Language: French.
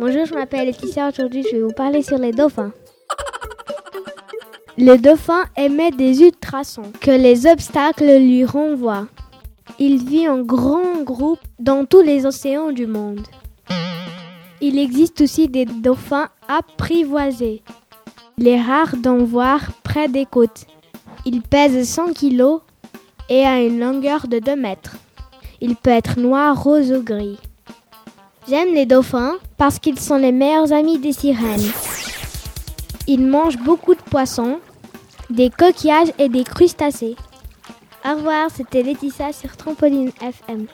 Bonjour, je m'appelle Laetitia. Aujourd'hui, je vais vous parler sur les dauphins. Le dauphin émet des ultrasons que les obstacles lui renvoient. Il vit en grands groupes dans tous les océans du monde. Il existe aussi des dauphins apprivoisés. Il est rare d'en voir près des côtes. Il pèse 100 kg et a une longueur de 2 mètres. Il peut être noir, rose ou gris. J'aime les dauphins parce qu'ils sont les meilleurs amis des sirènes. Ils mangent beaucoup de poissons, des coquillages et des crustacés. Au revoir, c'était Laetitia sur Trampoline FM.